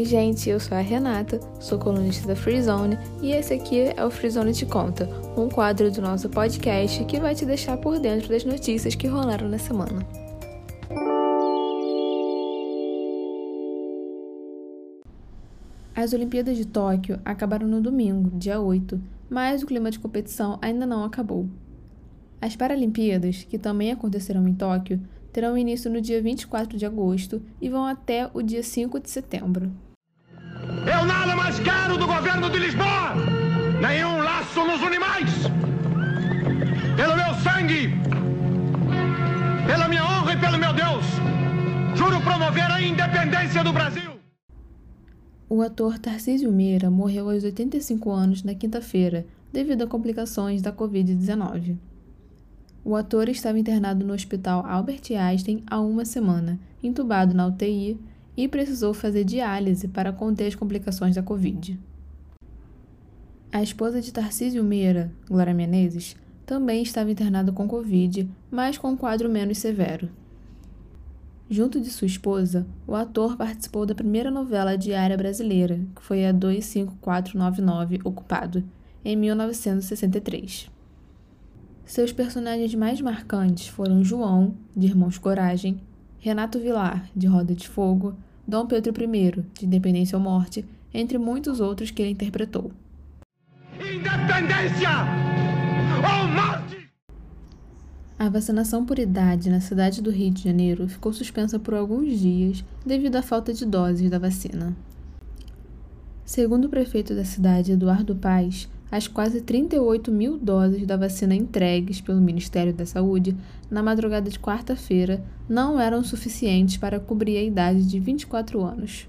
gente, eu sou a Renata, sou colunista da Freezone e esse aqui é o Freezone Te Conta, um quadro do nosso podcast que vai te deixar por dentro das notícias que rolaram na semana. As Olimpíadas de Tóquio acabaram no domingo, dia 8, mas o clima de competição ainda não acabou. As Paralimpíadas, que também acontecerão em Tóquio, terão início no dia 24 de agosto e vão até o dia 5 de setembro. Eu nada mais quero do governo de Lisboa! Nenhum laço nos animais! Pelo meu sangue! Pela minha honra e pelo meu Deus! Juro promover a independência do Brasil! O ator Tarcísio Meira morreu aos 85 anos na quinta-feira, devido a complicações da Covid-19. O ator estava internado no Hospital Albert Einstein há uma semana, entubado na UTI e precisou fazer diálise para conter as complicações da Covid. A esposa de Tarcísio Meira, Glória Menezes, também estava internada com Covid, mas com um quadro menos severo. Junto de sua esposa, o ator participou da primeira novela diária brasileira, que foi a 25499 Ocupado, em 1963. Seus personagens mais marcantes foram João, de Irmãos Coragem, Renato Vilar, de Roda de Fogo, Dom Pedro I, de Independência ou Morte, entre muitos outros que ele interpretou. Independência ou morte! A vacinação por idade na cidade do Rio de Janeiro ficou suspensa por alguns dias devido à falta de doses da vacina. Segundo o prefeito da cidade, Eduardo Paes, as quase 38 mil doses da vacina entregues pelo Ministério da Saúde na madrugada de quarta-feira não eram suficientes para cobrir a idade de 24 anos.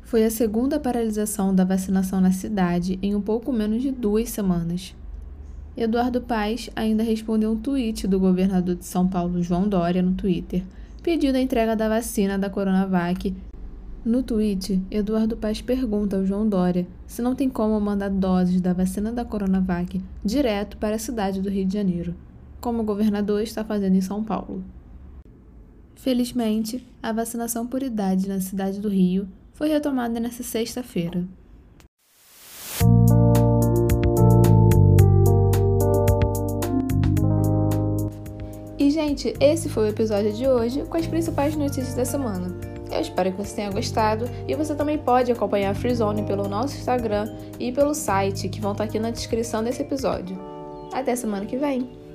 Foi a segunda paralisação da vacinação na cidade em um pouco menos de duas semanas. Eduardo Paes ainda respondeu um tweet do governador de São Paulo, João Dória, no Twitter, pedindo a entrega da vacina da Coronavac. No tweet, Eduardo Paes pergunta ao João Dória se não tem como mandar doses da vacina da Coronavac direto para a cidade do Rio de Janeiro, como o governador está fazendo em São Paulo. Felizmente, a vacinação por idade na cidade do Rio foi retomada nesta sexta-feira. E, gente, esse foi o episódio de hoje com as principais notícias da semana. Eu espero que você tenha gostado e você também pode acompanhar a Freezone pelo nosso Instagram e pelo site que vão estar aqui na descrição desse episódio. Até semana que vem!